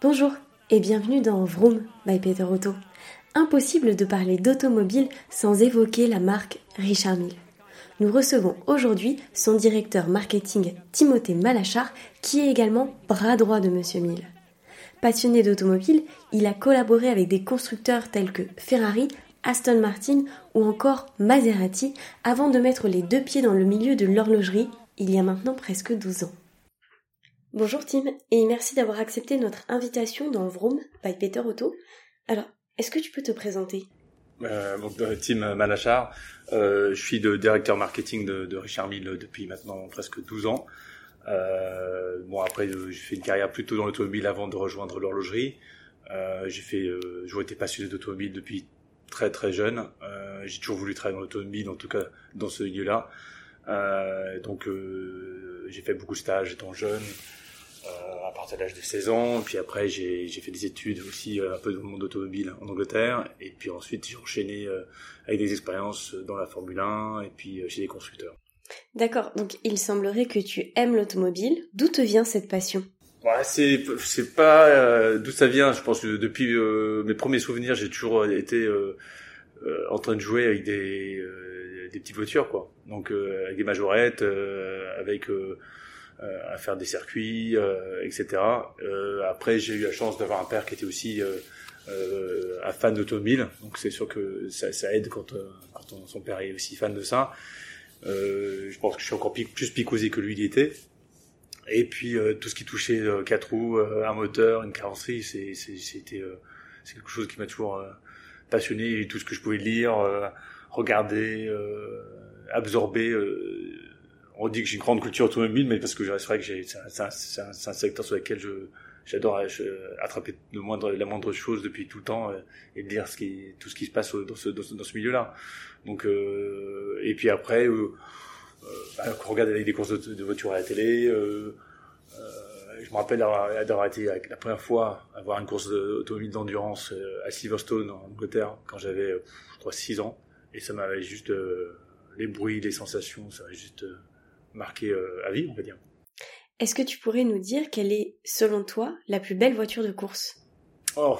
Bonjour et bienvenue dans Vroom by Peter Auto. Impossible de parler d'automobile sans évoquer la marque Richard Mille. Nous recevons aujourd'hui son directeur marketing Timothée Malachar qui est également bras droit de Monsieur Mille. Passionné d'automobile, il a collaboré avec des constructeurs tels que Ferrari, Aston Martin ou encore Maserati avant de mettre les deux pieds dans le milieu de l'horlogerie il y a maintenant presque 12 ans. Bonjour Tim, et merci d'avoir accepté notre invitation dans Vroom by Peter Auto. Alors, est-ce que tu peux te présenter? Euh, euh Tim Malachar, euh, je suis le directeur marketing de, Richard Mille depuis maintenant presque 12 ans. Euh, bon après, j'ai fait une carrière plutôt dans l'automobile avant de rejoindre l'horlogerie. j'ai fait, j'ai été passionné d'automobile depuis très très jeune. j'ai toujours voulu travailler dans l'automobile, en tout cas dans ce milieu-là. donc j'ai fait beaucoup de stages étant jeune. Euh, à partir de l'âge de 16 ans. Puis après, j'ai fait des études aussi euh, un peu dans le monde automobile en Angleterre. Et puis ensuite, j'ai enchaîné euh, avec des expériences dans la Formule 1 et puis chez des constructeurs. D'accord. Donc, il semblerait que tu aimes l'automobile. D'où te vient cette passion? Ouais, c'est c'est pas d'où ça vient. Je pense que depuis mes premiers souvenirs, j'ai toujours été en train de jouer avec des des petites voitures, quoi. Donc avec des majorettes, avec euh, à faire des circuits, euh, etc. Euh, après, j'ai eu la chance d'avoir un père qui était aussi un fan d'automobile, donc c'est sûr que ça, ça aide quand, quand son père est aussi fan de ça. je pense que je suis encore plus picosé que lui il était. Et puis tout ce qui touchait quatre roues, un moteur, une carrosserie, c'est c'était c'est quelque chose qui m'a toujours passionné. tout ce que je pouvais lire, regarder, absorber on dit que j'ai une grande culture automobile, mais parce que c'est vrai que c'est un, secteur sur lequel j'adore euh, attraper de la moindre chose depuis tout le temps euh, et qui, tout ce qui se passe dans ce, milieu-là. Donc euh, et puis après, euh, bah, on regarde avec des courses de, voitures à la télé. je me rappelle d'avoir été la première fois à voir une course automobile d'endurance à Silverstone en Angleterre quand j'avais je crois 6 ans et ça m'avait juste les bruits, les sensations, ça m'avait juste marqué euh, à vie, on va dire. Est-ce que tu pourrais nous dire quelle est, selon toi, la plus belle voiture de course? Oh,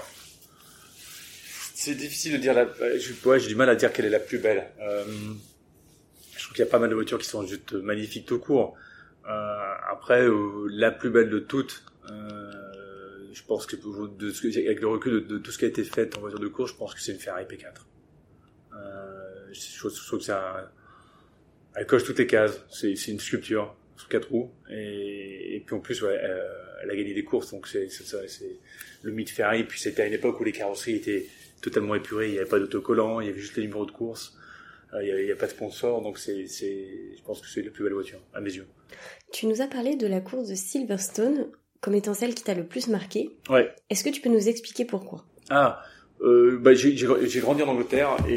c'est difficile de dire. La... Ouais, j'ai du mal à dire quelle est la plus belle. Euh, je trouve qu'il y a pas mal de voitures qui sont juste magnifiques tout court. Euh, après, la plus belle de toutes, je pense que de ce que, avec le recul de, tout ce qui a été fait en voiture de course, je pense que c'est une Ferrari P4. je, trouve que c'est un, elle coche toutes les cases. C'est, une sculpture sur quatre roues. Et, et puis en plus, ouais, elle, a gagné des courses. Donc c'est, le mythe Ferrari. Puis c'était à une époque où les carrosseries étaient totalement épurées. Il n'y avait pas d'autocollant, il y avait juste les numéros de course. Euh, il n'y a, a, pas de sponsor. Donc c'est, je pense que c'est la plus belle voiture, à mes yeux. Tu nous as parlé de la course de Silverstone comme étant celle qui t'a le plus marqué. Ouais. Est-ce que tu peux nous expliquer pourquoi? Ah, euh, bah, j'ai grandi en Angleterre et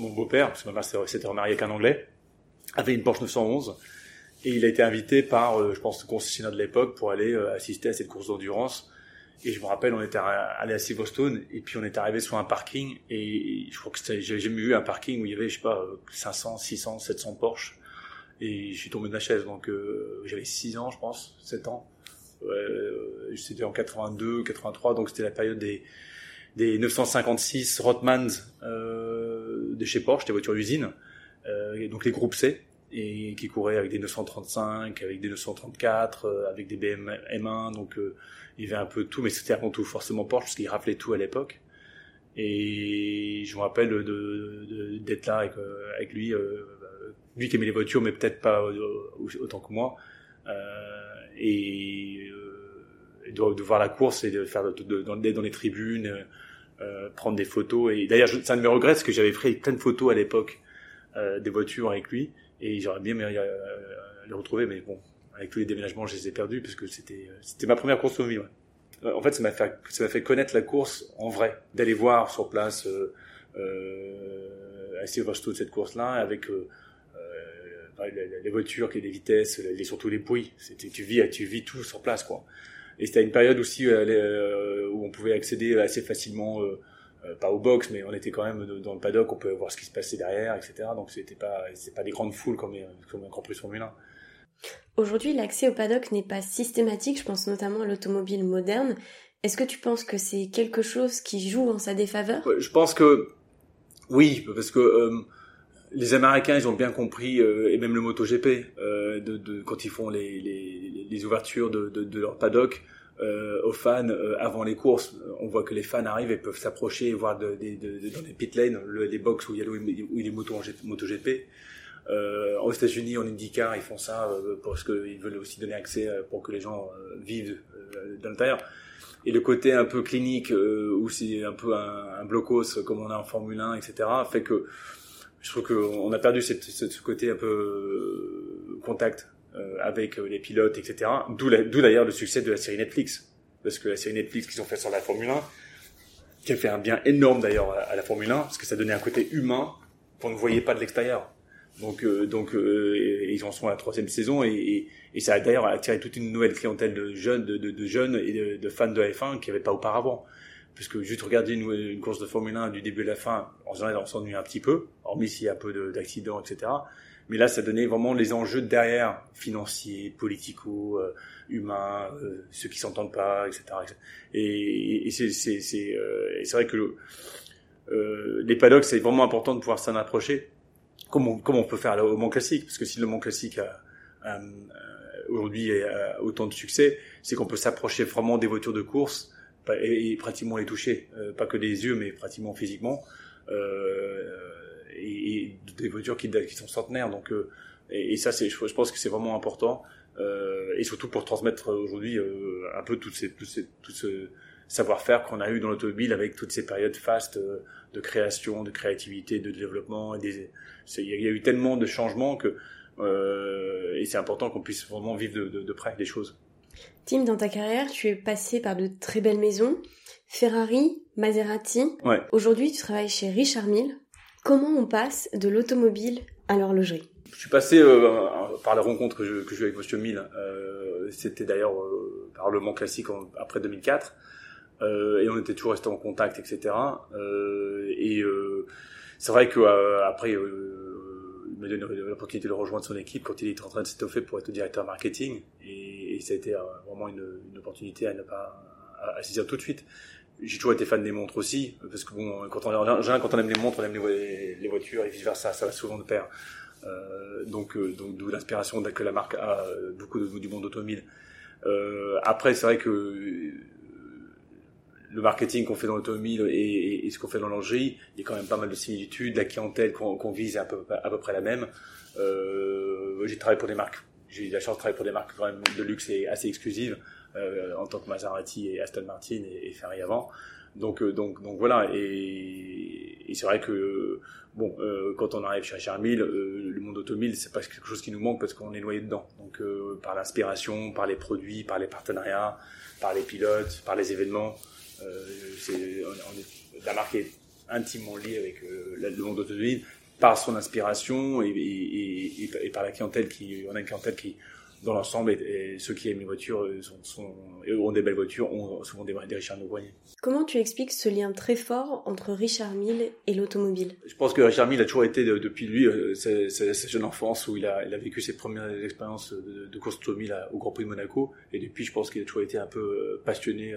mon beau-père, parce que ma mère s'était remariée avec un Anglais, avait une Porsche 911 et il a été invité par, euh, je pense, le concessionnaire de l'époque pour aller euh, assister à cette course d'endurance. Et je me rappelle, on était allé à Silverstone et puis on est arrivé sur un parking et je crois que j'ai jamais vu un parking où il y avait, je sais pas, 500, 600, 700 Porsche. Et je suis tombé de ma chaise, donc euh, j'avais 6 ans, je pense, 7 ans. C'était en 82, 83, donc c'était la période des, des 956 Rothmans euh, de chez Porsche, des voitures d'usine, euh, donc les groupes C, et qui couraient avec des 935, avec des 934, euh, avec des BM M1, donc euh, il y avait un peu tout, mais c'était avant tout forcément Porsche, parce qu'ils raflaient tout à l'époque. Et je me rappelle d'être de, là avec, euh, avec lui, lui qui aimait les voitures, mais peut-être pas autant que moi. et de, de, voir la course et de faire dans, les tribunes, prendre des photos. Et d'ailleurs, de mes regrets, parce que j'avais pris plein de photos à l'époque euh, des voitures avec lui, et j'aurais bien aimé les retrouver, mais bon, avec tous les déménagements, je les ai perdus, parce que c'était c'était ma première course automobile. Ouais. En fait, ça m'a fait ça m'a fait connaître la course en vrai, d'aller voir sur place euh, euh, à Silverstone cette course-là, avec euh, les voitures, les vitesses, les, surtout les bruits. C'était, tu vis, tu vis tout sur place, quoi. Et c'était une période aussi euh, euh, on pouvait accéder assez facilement, euh, pas au box, mais on était quand même dans le paddock, on pouvait voir ce qui se passait derrière, etc. Donc c'était pas, c'est pas des grandes foules comme, comme un Grand Prix Formule 1. Aujourd'hui, l'accès au paddock n'est pas systématique, je pense notamment à l'automobile moderne. Est-ce que tu penses que c'est quelque chose qui joue en sa défaveur? Je pense que oui, parce que euh, les Américains, ils ont bien compris, euh, et même le MotoGP, euh, de, de, quand ils font les, les, les ouvertures de, de, de, leur paddock euh, aux fans euh, avant les courses, on voit que les fans arrivent et peuvent s'approcher et voir de, dans les pit lanes, le, les box où il y a, les motos en MotoGP. Euh, aux États-Unis, en IndyCar, ils font ça euh, parce qu'ils veulent aussi donner accès pour que les gens vivent dans l'intérieur. Et le côté un peu clinique, où c'est un peu un, un, blocos comme on a en Formule 1, etc., fait que je trouve qu'on a perdu cette, ce côté un peu euh, contact euh, avec les pilotes, etc. D'où d'ailleurs le succès de la série Netflix. Parce que la série Netflix qu'ils ont fait sur la Formule 1, qui a fait un bien énorme d'ailleurs à la Formule 1, parce que ça donnait un côté humain qu'on ne voyait pas de l'extérieur. Donc, euh, donc euh, ils en sont à la troisième saison et, et, et ça a d'ailleurs attiré toute une nouvelle clientèle de jeunes, de, de, de jeunes et de, fans de F1 qui n'y avait pas auparavant puisque juste regarder une, une, course de Formule 1 du début à la fin, on s'ennuie un petit peu, hormis s'il y a peu d'accidents, etc. Mais là, ça donnait vraiment les enjeux derrière, financiers, politico, euh, humains, euh, ceux qui s'entendent pas, etc. Et, et c'est euh, vrai que euh, les paddocks, c'est vraiment important de pouvoir s'en approcher, comme on, comme on peut faire au Mont Classique, parce que si le Mont Classique a, a, aujourd'hui autant de succès, c'est qu'on peut s'approcher vraiment des voitures de course et, pratiquement les toucher, euh, pas que des yeux, mais pratiquement physiquement, euh, et, et, des voitures qui, qui sont centenaires. Donc, euh, et, et, ça, c'est, je, pense que c'est vraiment important, et surtout pour transmettre aujourd'hui un peu tout, ces, tout, ces, tout ce savoir-faire qu'on a eu dans l'automobile avec toutes ces périodes fastes de création, de créativité, de développement. Il y a eu tellement de changements que euh, et c'est important qu'on puisse vraiment vivre de, de, de près des choses. Tim, dans ta carrière, tu es passé par de très belles maisons, Ferrari, Maserati. Ouais. Aujourd'hui, tu travailles chez Richard Mille. Comment on passe de l'automobile à l'horlogerie? Je suis passé euh, par la rencontre que j'ai je, eu avec Monsieur Mille. Euh, C'était d'ailleurs euh, par le Mans classique après 2004. Euh, et on était toujours resté en contact, etc. Et c'est vrai que après il m'a donné l'opportunité de rejoindre son équipe quand il était en train de s'étoffer pour être directeur marketing. Et, ça a été vraiment une, une opportunité à ne pas à, saisir tout de suite. J'ai toujours été fan des montres aussi, parce que bon, quand on, aime les montres, on aime les, voitures et vice versa, ça va souvent de pair. Euh, donc, euh, donc d'où l'inspiration que la marque a euh, beaucoup du monde automobile. Après, c'est vrai que le marketing qu'on fait dans l'automobile et, ce qu'on fait dans l'angerie, il y a quand même pas mal de similitudes. La clientèle qu'on vise est à peu, près la même. J'ai travaillé pour des marques. J'ai eu la chance de travailler pour des marques quand même de luxe et assez exclusives en tant que Maserati et Aston Martin et, et Ferrari avant. Donc, euh, donc, donc voilà. Et, c'est vrai que bon, euh, quand on arrive chez Richard Mille, euh, le monde automobile, c'est pas quelque chose qui nous manque parce qu'on est noyé dedans. Donc, euh, par l'inspiration, par les produits, par les partenariats, par les pilotes, par les événements. Euh, c'est, la marque est intimement liée avec euh, le monde automobile par son inspiration et, et, par la clientèle qui, on a une clientèle qui, dans l'ensemble, et, ceux qui aiment les voitures euh, sont, sont, ont des belles voitures, ont souvent des, des Richard Mille Comment tu expliques ce lien très fort entre Richard Mille et l'automobile? Je pense que Richard Mille a toujours été, depuis lui, sa jeune enfance, où il a, il a vécu ses premières expériences de, de course automobile au Grand Prix de Monaco, et depuis, je pense qu'il a toujours été un peu passionné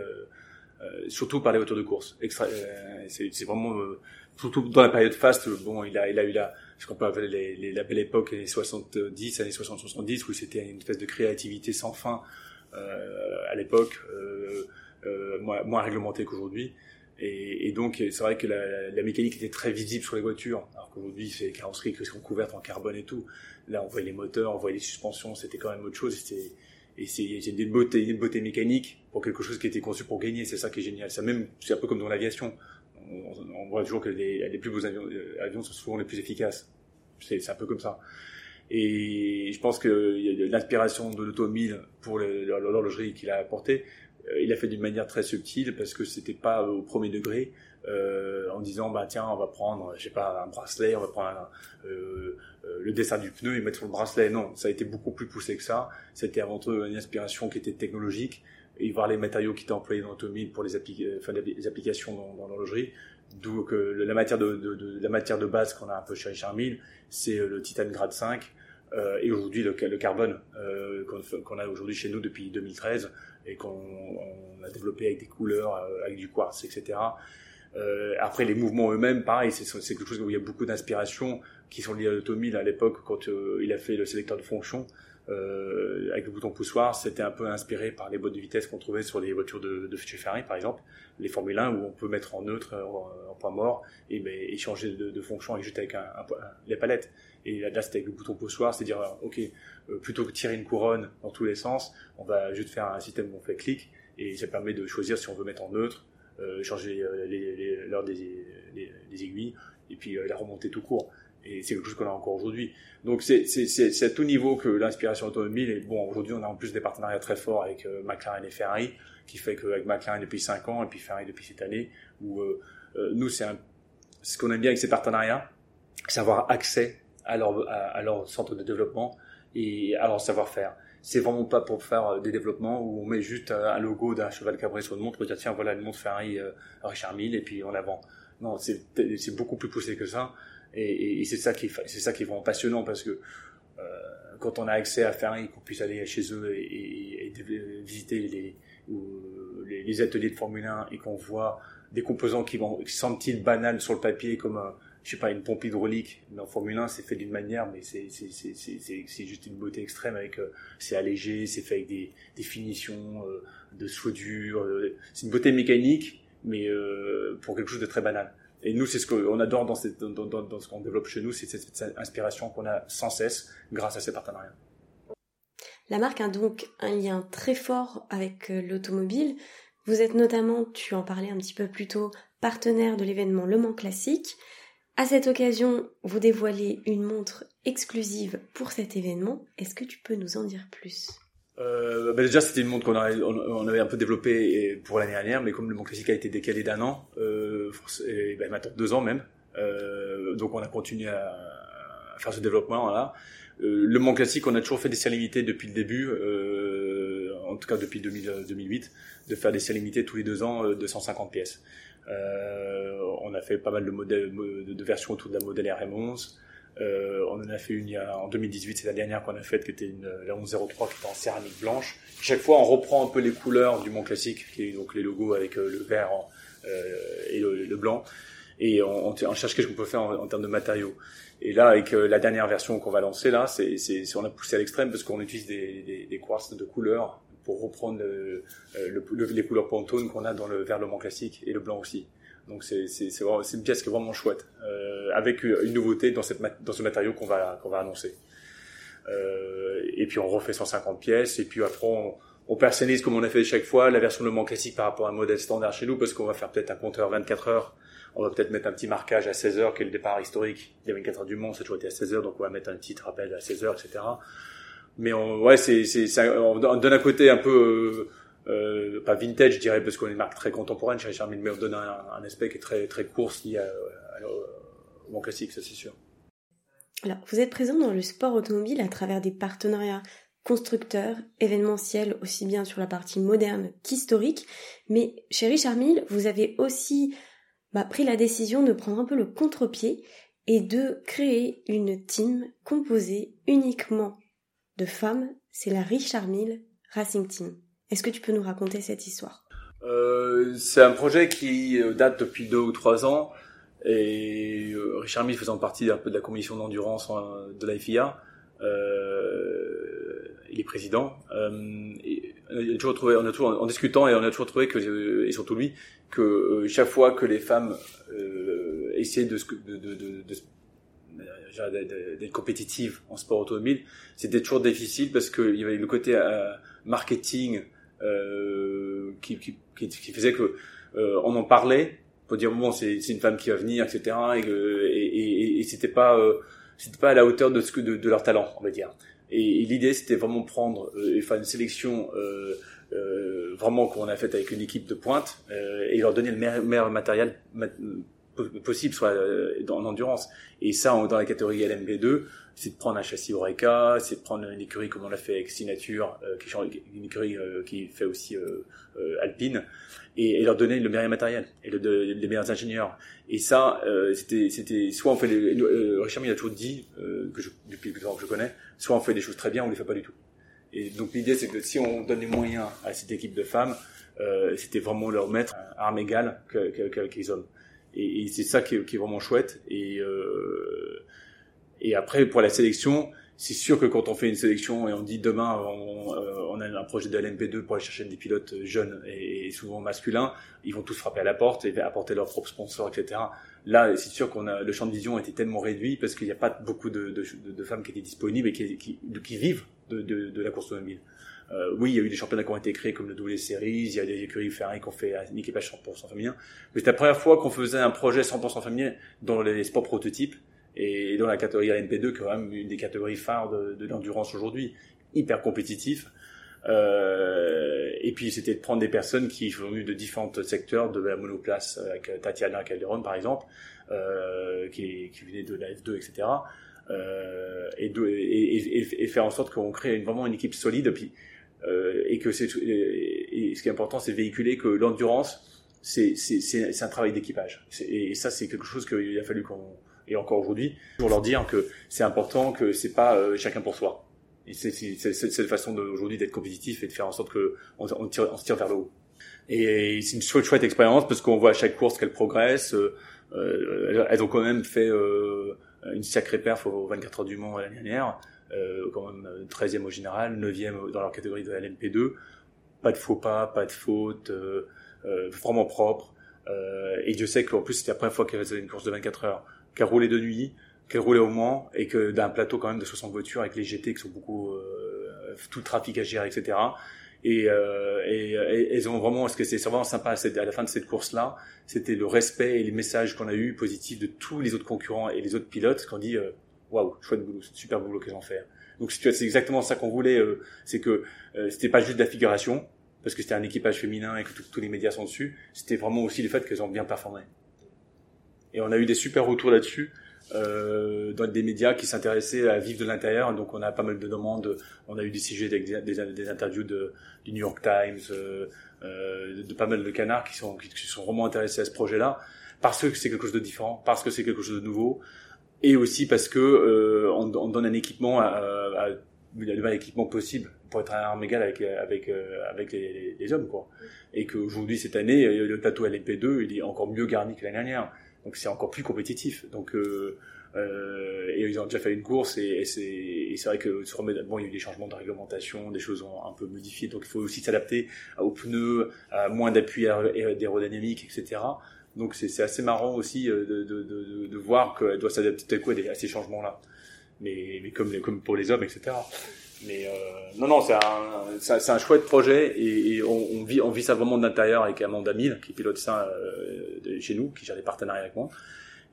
euh, surtout par les voitures de course. Extra, euh, c'est vraiment euh, surtout dans la période fast. Bon, il a il a eu la qu'on peut appeler les, la belle époque années 70, années 60-70 où c'était une espèce de créativité sans fin à l'époque, moins, moins réglementée qu'aujourd'hui. Et, donc, c'est vrai que la, mécanique était très visible sur les voitures, alors qu'aujourd'hui, c'est les carrosseries qui sont couvertes en carbone et tout. Là, on voyait les moteurs, on voyait les suspensions, c'était quand même autre chose. Et c'est une beauté, mécanique pour quelque chose qui était conçu pour gagner. C'est ça qui est génial. C'est un peu comme dans l'aviation. On, voit toujours que les, plus beaux avions, euh, avions, sont souvent les plus efficaces. C'est un peu comme ça. Et je pense que l'inspiration de l'automobile pour l'horlogerie qu'il a apporté, euh, il a fait d'une manière très subtile parce que c'était pas au premier degré euh, en disant bah tiens on va prendre je pas un bracelet on va prendre le dessin du pneu et mettre sur le bracelet non ça a été beaucoup plus poussé que ça c'était avant tout une inspiration qui était technologique et voir les matériaux qui étaient employés dans l'automobile pour les, les applications dans, l'horlogerie d'où que la matière de, la matière de base qu'on a un peu chez Richard c'est le titane grade 5 euh, et aujourd'hui le, carbone euh, qu'on a aujourd'hui chez nous depuis 2013 et qu'on a développé avec des couleurs, euh, avec du quartz, etc. Euh, après les mouvements eux-mêmes, pareil, c'est quelque chose où il y a beaucoup d'inspiration qui sont liées à l'automobile. À l'époque, quand il a fait le sélecteur de fonction, euh, avec le bouton poussoir, c'était un peu inspiré par les boîtes de vitesse qu'on trouvait sur les voitures de, de chez Ferrari, par exemple, les Formule 1, où on peut mettre en neutre, en, point mort, et, ben, et changer de, de, fonction et juste avec un, un, les palettes. Et là, c'était avec le bouton poussoir, c'est dire, euh, ok, euh, plutôt que tirer une couronne dans tous les sens, on va juste faire un système où on fait clic, et ça permet de choisir si on veut mettre en neutre, euh, changer l'heure des, des, aiguilles, et puis la remonter tout court et c'est quelque chose qu'on a encore aujourd'hui. Donc c'est à tout niveau que l'inspiration automobile est bon. Aujourd'hui, on a en plus des partenariats très forts avec euh, McLaren et Ferrari, qui fait qu'avec McLaren depuis 5 ans et puis Ferrari depuis cette année, où euh, euh, nous c'est ce qu'on aime bien avec ces partenariats, c'est avoir accès à leur à, leur centre de développement et à leur savoir-faire. C'est vraiment pas pour faire des développements où on met juste un logo d'un cheval cabré sur une montre pour dire tiens voilà une montre Ferrari Richard Mille et puis on la vend. Non, c'est beaucoup plus poussé que ça. Et, c'est ça qui est vraiment passionnant parce que euh, quand on a accès à Ferrari, qu'on puisse aller chez eux et, visiter les, ateliers de Formule 1 et qu'on voit des composants qui vont qui semblent-ils banals sur le papier comme un, je sais pas une pompe hydraulique. Mais en Formule 1 c'est fait d'une manière mais c'est juste une beauté extrême avec euh, c'est allégé c'est fait avec des, finitions euh, de soudure euh, c'est une beauté mécanique mais euh, pour quelque chose de très banal et nous, c'est ce qu'on adore dans, cette, ce qu'on développe chez nous, c'est cette, inspiration qu'on a sans cesse grâce à ces partenariats. La marque a donc un lien très fort avec euh, l'automobile. Vous êtes notamment, tu en parlais un petit peu plus tôt, partenaire de l'événement Le Mans Classique. À cette occasion, vous dévoilez une montre exclusive pour cet événement. Est-ce que tu peux nous en dire plus? Euh, bah déjà, c'était une montre qu'on on, avait un peu développée pour l'année dernière, mais comme le Mont Classique a été décalé d'un an, euh, et, ben, maintenant deux ans même, euh, donc on a continué à, faire ce développement là. Euh, le Mont Classique, on a toujours fait des séries limitées depuis le début, euh, en tout cas depuis 2000, 2008, de faire des séries limitées tous les deux ans de 150 pièces. on a fait pas mal de modèles, de, de versions autour de la modèle RM11. Euh, on en a fait une il y a, en 2018, c'est la dernière qu'on a faite, qui était une, la 1103 qui était en céramique blanche. Chaque fois, on reprend un peu les couleurs du Mont Classique, qui est donc les logos avec euh, le vert euh, et le, blanc, et on, on, cherche qu'est-ce qu'on peut faire en, termes de matériaux. Et là, avec euh, la dernière version qu'on va lancer là, c'est, c'est, on a poussé à l'extrême parce qu'on utilise des, des, des quartz de couleurs pour reprendre le, le, les couleurs Pantone qu'on a dans le vert le Mont Classique et le blanc aussi. Donc c'est une pièce qui est vraiment chouette, euh, avec une nouveauté dans cette dans ce matériau qu'on va qu'on va annoncer. Euh, et puis on refait 150 pièces et puis après on, on personnalise comme on a fait chaque fois la version Le Mans classique par rapport à un modèle standard chez nous parce qu'on va faire peut-être un compteur 24 heures. On va peut-être mettre un petit marquage à 16 heures qui est le départ historique des 24 heures du Mans, ça a toujours été à 16 heures donc on va mettre un petit rappel à 16 heures, etc. Mais on, ouais, c'est, on donne un côté un peu euh, pas vintage, je dirais, parce qu'on est une marque très contemporaine chez Richard Mille, mais on donne un, un, aspect qui est très, très course lié à, au bon classique, ça c'est sûr. Alors, vous êtes présent dans le sport automobile à travers des partenariats constructeurs, événementiels, aussi bien sur la partie moderne qu'historique, mais chez Richard Mille, vous avez aussi bah, pris la décision de prendre un peu le contre-pied et de créer une team composée uniquement de femmes, c'est la Richard Mille Racing Team. Est-ce que tu peux nous raconter cette histoire? Euh, C'est un projet qui euh, date depuis deux ou trois ans et euh, Richard Mille faisant partie un peu de la commission d'endurance de la FIA, euh, il est président. Euh, on a toujours trouvé, en discutant et on a toujours trouvé que, et surtout lui, que chaque fois que les femmes essayaient de, de, d'être compétitives en sport automobile, c'était toujours difficile parce qu'il y avait le côté marketing euh, qui, qui, qui, faisait que euh, on en parlait pour dire bon c'est une femme qui va venir etc et et, et, et c'était pas euh, c'était pas à la hauteur de ce que de, de leur talent on va dire. Et, l'idée c'était vraiment prendre et faire une sélection vraiment qu'on a faite avec une équipe de pointe et leur donner le meilleur, matériel possible soit dans en endurance. Et ça, dans la catégorie LMP2, c'est de prendre un châssis Oreca, c'est de prendre une écurie comme on l'a fait avec Signature, euh, qui une écurie euh, qui fait aussi euh, alpine, et, et, leur donner le meilleur matériel et le, les meilleurs ingénieurs. Et ça, c'était, c'était soit on fait les, Richard il a toujours dit que je, depuis que je connais, soit on fait des choses très bien, on les fait pas du tout. Et donc l'idée, c'est que si on donne les moyens à cette équipe de femmes, c'était vraiment leur mettre à armes égales que, que, que, hommes. Et, et c'est ça qui est, qui est, vraiment chouette. Et euh, et après, pour la sélection, c'est sûr que quand on fait une sélection et on dit demain on, euh, on a un projet de LMP2 pour aller chercher des pilotes jeunes et, souvent masculins, ils vont tous frapper à la porte et apporter leurs propres sponsors, etc. Là, c'est sûr qu'on a le champ de vision était tellement réduit parce qu'il n'y a pas beaucoup de, femmes qui étaient disponibles et qui, qui, qui vivent de, la course automobile. Euh, oui, il y a eu des championnats qui ont été créés comme le W Series, il y a des écuries Ferrari qui ont fait un équipage 100% féminin. Mais c'est la première fois qu'on faisait un projet 100% féminin dans les sports prototypes et dans la catégorie LMP2, quand même une des catégories phares de l'endurance aujourd'hui, hyper compétitif. Euh, et puis c'était de prendre des personnes qui sont venues de différents secteurs, de la monoplace avec Tatiana Calderon par exemple, euh, qui, venait de la F2, etc. Euh, et, de, faire en sorte qu'on crée vraiment une équipe solide. Et, euh, que ce qui est important, c'est véhiculer que l'endurance, c'est un travail d'équipage. Et ça, c'est quelque chose qu'il a fallu qu'on et encore aujourd'hui, pour leur dire que c'est important, que c'est pas euh, chacun pour soi. C'est cette façon aujourd'hui d'être compétitif et de faire en sorte que on, on, tire, on se tire vers le haut. Et c'est une chouette, chouette expérience parce qu'on voit à chaque course qu'elles progressent. Euh, euh, elles ont quand même fait euh, une sacrée perf aux 24 heures du Mans l'année dernière, euh, quand même 13e au général, 9e dans leur catégorie de LMP2. Pas de faux pas, pas de faute, vraiment propre. et Dieu sait qu'en plus c'était la première fois qu'elles faisaient une course de 24 heures a roulé de nuit, a roulé au Mans, et que d'un plateau quand même de 60 voitures avec les GT qui sont beaucoup euh, tout le trafic à gérer, etc. Et, euh, et, et, ils ont vraiment, ce que c'est vraiment sympa à la fin de cette course-là, c'était le respect et les messages qu'on a eu positifs de tous les autres concurrents et les autres pilotes qui ont dit euh, waouh, chouette boulot, super boulot qu'ils ont fait. Donc c'est exactement ça qu'on voulait, euh, c'est que euh, c'était pas juste de la figuration, parce que c'était un équipage féminin et que tous les médias sont dessus, c'était vraiment aussi le fait qu'elles ont bien performé. Et on a eu des super retours là-dessus. Euh, dans des médias qui s'intéressaient à vivre de l'intérieur. Donc on a pas mal de demandes. On a eu des sujets des, interviews du New York Times, euh, euh, de pas mal de canards qui sont, qui, sont vraiment intéressés à ce projet-là parce que c'est quelque chose de différent, parce que c'est quelque chose de nouveau, et aussi parce que euh, on, on, donne un équipement à, à, le meilleur équipement possible pour être à armes égales avec avec euh, avec les, hommes quoi. Et qu'aujourd'hui cette année le plateau LMP2 il est encore mieux garni que l'année dernière donc c'est encore plus compétitif. Donc euh, euh, et ils ont déjà fait une course et, et c'est vrai que sur bon il y a eu des changements de réglementation, des choses ont un peu modifié, donc il faut aussi s'adapter aux pneus, à moins d'appui aérodynamique, etc. Donc c'est assez marrant aussi euh, de, de, de, voir qu'elle doit s'adapter à ces changements-là. Mais, mais comme, comme pour les hommes, etc. Mais euh, non, non, c'est un, un chouette projet et, et on, vit, on vit ça vraiment de l'intérieur avec Amanda Mille qui pilote ça euh, chez nous, qui gère des partenariats avec moi.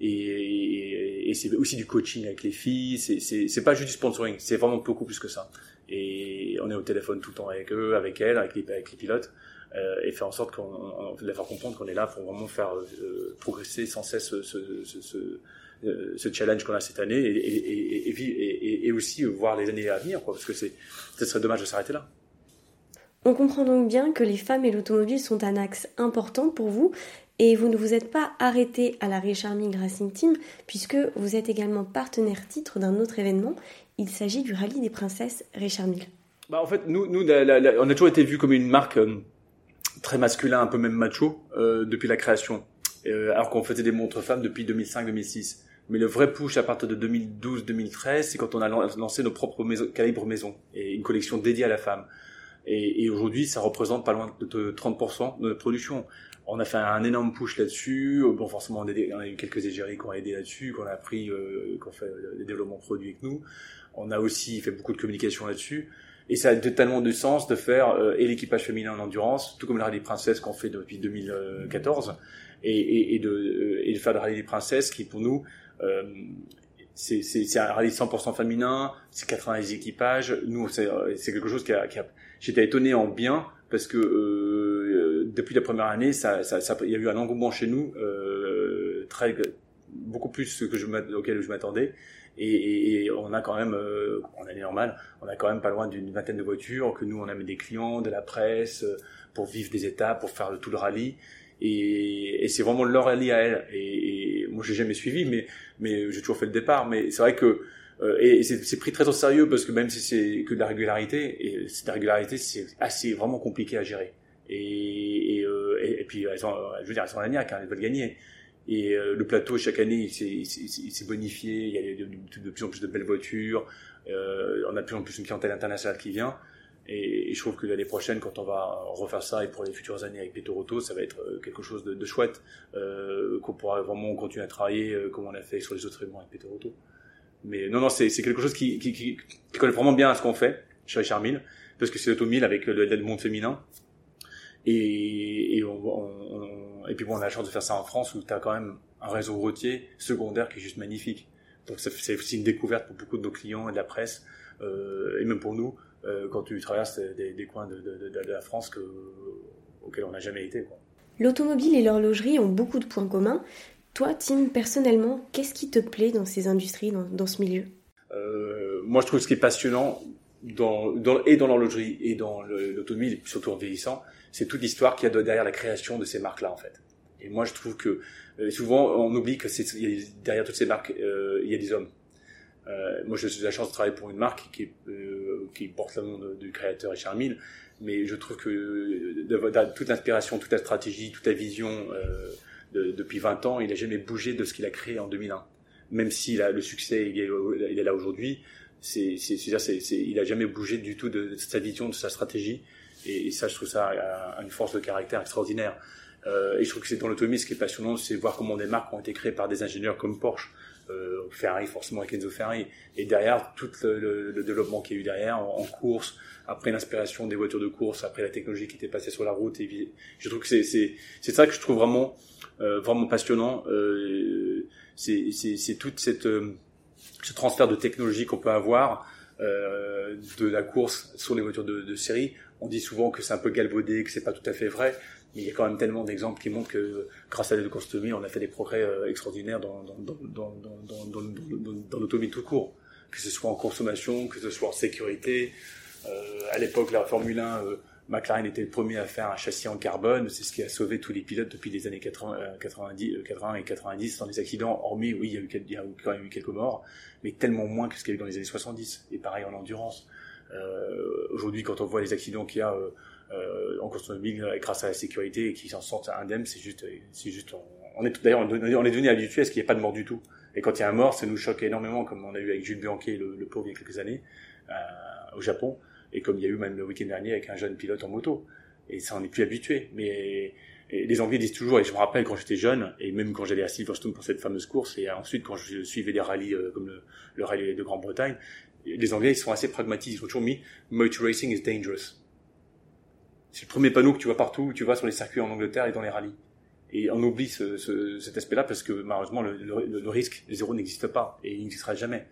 Et, et, c'est aussi du coaching avec les filles. C'est, pas juste du sponsoring, c'est vraiment beaucoup plus que ça. Et on est au téléphone tout le temps avec eux, avec elles, avec les, avec les pilotes. Euh, et faire en sorte qu'on de faire comprendre qu'on est là pour vraiment faire euh, progresser sans cesse ce, ce, ce, euh, ce challenge qu'on a cette année et, et, et, et, aussi voir les années à venir, quoi, parce que c'est, ce serait dommage de s'arrêter là. On comprend donc bien que les femmes et l'automobile sont un axe important pour vous et vous ne vous êtes pas arrêté à la Richarming Racing Team puisque vous êtes également partenaire titre d'un autre événement. Il s'agit du rallye des princesses Richarming. Bah en fait, nous, nous on a toujours été vu comme une marque euh, très masculin, un peu même macho, euh, depuis la création. Euh, alors qu'on faisait des montres femmes depuis 2005-2006. Mais le vrai push à partir de 2012-2013, c'est quand on a lancé nos propres maisons, calibres maison et une collection dédiée à la femme. Et, aujourd'hui, ça représente pas loin de 30% de notre production. On a fait un énorme push là-dessus. Bon, forcément, on a, eu quelques égéries qui ont aidé là-dessus, qu'on a appris, euh, qu'on fait des développements produits avec nous. On a aussi fait beaucoup de communication là-dessus. Et ça a totalement de sens de faire euh, et l'équipage féminin en endurance, tout comme le rallye des princesses qu'on fait depuis 2014, euh, et de faire le rallye des princesses qui, pour nous, euh, c'est un rallye 100% féminin, c'est 90 équipages. Nous, c'est quelque chose qui a, j'étais étonné en bien parce que euh, depuis la première année, il y a eu un engouement chez nous euh, beaucoup plus que auquel je m'attendais. Et, on a quand même, euh, en année normale, on a quand même pas loin d'une vingtaine de voitures que nous on a mis des clients, de la presse, euh, pour vivre des étapes, pour faire tout le rallye. Et, et c'est vraiment leur rallye à elle. Et, et moi j'ai jamais suivi, mais mais j'ai toujours fait le départ. Mais c'est vrai que euh, et c'est pris très au sérieux parce que même si c'est que de la régularité, et cette régularité c'est assez vraiment compliqué à gérer. Et, et, euh, et, puis elles ont, je veux dire, elles sont maniaques, hein, elles veulent gagner. Et euh, le plateau, chaque année, il s'est bonifié. Il y a de, de, plus en plus de belles voitures. Euh, on a de plus en plus une clientèle internationale qui vient. Et, je trouve que l'année prochaine, quand on va refaire ça, et pour les futures années avec Auto, ça va être euh, quelque chose de, chouette, euh, qu'on pourra vraiment continuer à travailler euh, comme on a fait sur les autres événements avec Auto. Mais non, non, c'est quelque chose qui, qui, colle vraiment bien à ce qu'on fait chez Richard Mille, parce que c'est l'automille avec le, monde féminin. Et, puis bon, on a la chance de faire ça en France où tu as quand même un réseau routier secondaire qui est juste magnifique. Donc c'est aussi une découverte pour beaucoup de nos clients et de la presse, et même pour nous, euh, quand tu traverses des, des coins de, de, de, la France que, auxquels on n'a jamais été. L'automobile et l'horlogerie ont beaucoup de points communs. Toi, Tim, personnellement, qu'est-ce qui te plaît dans ces industries, dans, dans ce milieu? Euh, Moi, je trouve ce qui est passionnant, dans, dans, et dans l'horlogerie et dans l'automobile, surtout en vieillissant, c'est toute l'histoire qu'il y a derrière la création de ces marques-là, en fait. Et moi, je trouve que euh, souvent, on oublie que derrière toutes ces marques, euh, il y a des hommes. Euh, moi, j'ai la chance de travailler pour une marque qui, euh, porte le nom du créateur Richard Mille, mais je trouve que toute l'inspiration, toute la stratégie, toute la vision de, depuis 20 ans, il n'a jamais bougé de ce qu'il a créé en 2001. Même si le succès il est, là aujourd'hui, il a jamais bougé du tout de, sa vision, de sa stratégie. Et, ça, je trouve ça une force de caractère extraordinaire. Euh, et je trouve que c'est dans l'autonomie, ce qui est passionnant, c'est voir comment des marques ont été créées par des ingénieurs comme Porsche, euh, Ferrari forcément avec Enzo Ferrari, et derrière tout le, développement qu'il y a eu derrière en, course, après l'inspiration des voitures de course, après la technologie qui était passée sur la route. Et je trouve que c'est ça que je trouve vraiment euh, vraiment passionnant. Euh, c'est c'est c'est toute cette ce transfert de technologie qu'on peut avoir de la course sur les voitures de, de série. On dit souvent que c'est un peu galvaudé, que c'est pas tout à fait vrai, il y a quand même tellement d'exemples qui montrent que grâce à constomie, on a fait des progrès euh, extraordinaires dans, dans, l'automobile tout court, que ce soit en consommation, que ce soit en sécurité. Euh, à l'époque, la Formule 1, euh, McLaren était le premier à faire un châssis en carbone. C'est ce qui a sauvé tous les pilotes depuis les années 80, 90, 80 et 90 dans les accidents. Hormis, oui, il y, a eu, quand même eu quelques morts, mais tellement moins que ce qu'il y a eu dans les années 70. Et pareil en endurance. Euh, Aujourd'hui, quand on voit les accidents qu'il y a euh, euh, en course automobile grâce à la sécurité et qui s'en sortent indemnes, c'est juste, c'est juste, on, est d'ailleurs, on est devenu habitué à ce qu'il n'y ait pas de mort du tout. Et quand il y a un mort, ça nous choque énormément, comme on a eu avec Jules Bianchi, le, pauvre, il y a quelques années, au Japon, et comme il y a eu même le week-end dernier avec un jeune pilote en moto. Et ça, on n'est plus habitué. Mais les Anglais disent toujours, et je me rappelle quand j'étais jeune, et même quand j'allais à Silverstone pour cette fameuse course, et ensuite quand je suivais des rallyes comme le, le rallye de Grande-Bretagne, les Anglais ils sont assez pragmatiques, ils ont toujours mis motor racing is dangerous. C'est le premier panneau que tu vois partout, tu vois sur les circuits en Angleterre et dans les rallyes. Et on oublie ce, ce, cet aspect-là parce que malheureusement le, le, le risque zéro n'existe pas et il n'existera jamais.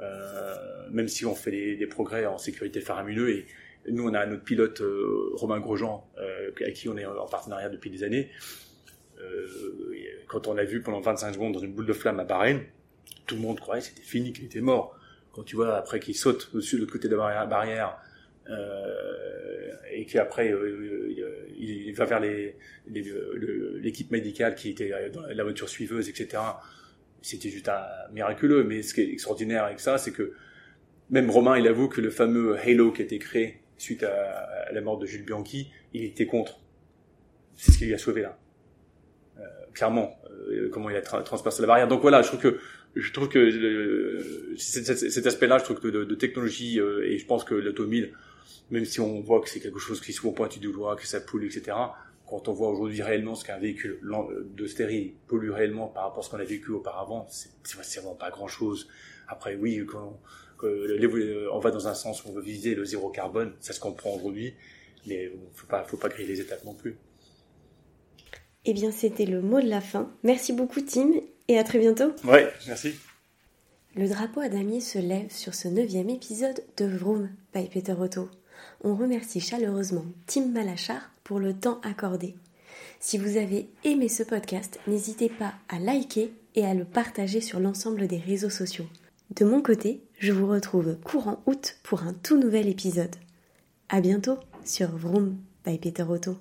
Euh, même si on fait des, progrès en sécurité faramineux et nous on a notre pilote euh, Romain Grosjean euh, avec qui on est en partenariat depuis des années. Euh, quand on l'a vu pendant 25 secondes dans une boule de flamme à Bahreïn, tout le monde croyait que c'était fini, qu'il était mort. Quand tu vois après qu'il saute au-dessus de l'autre côté de la barrière, euh, et qu'après euh, il va vers l'équipe médicale qui était dans la voiture suiveuse, etc. C'était juste un miraculeux. Mais ce qui est extraordinaire avec ça, c'est que même Romain, il avoue que le fameux Halo qui a été créé suite à, la mort de Jules Bianchi, il était contre. C'est ce qui lui a sauvé là. Euh, clairement, euh, comment il a transpercé la barrière. Donc voilà, je trouve que je trouve que euh, cet, aspect-là, je trouve que de, technologie et je pense que l'automobile même si on voit que c'est quelque chose qui est souvent pointu du doigt, que ça pollue, etc. Quand on voit aujourd'hui réellement ce qu'un véhicule de stérile pollue réellement par rapport à ce qu'on a vécu auparavant, c'est vraiment pas grand-chose. Après, oui, quand, on va dans un sens où on veut viser le zéro carbone, ça se comprend aujourd'hui, mais faut pas, faut pas griller les étapes non plus. Eh bien, c'était le mot de la fin. Merci beaucoup, Tim, et à très bientôt. Ouais, merci. Le drapeau à damier se lève sur ce neuvième épisode de Vroom by Peter Otto on remercie chaleureusement Tim Malachar pour le temps accordé. Si vous avez aimé ce podcast, n'hésitez pas à liker et à le partager sur l'ensemble des réseaux sociaux. De mon côté, je vous retrouve courant août pour un tout nouvel épisode. À bientôt sur Vroom by Peter Otto.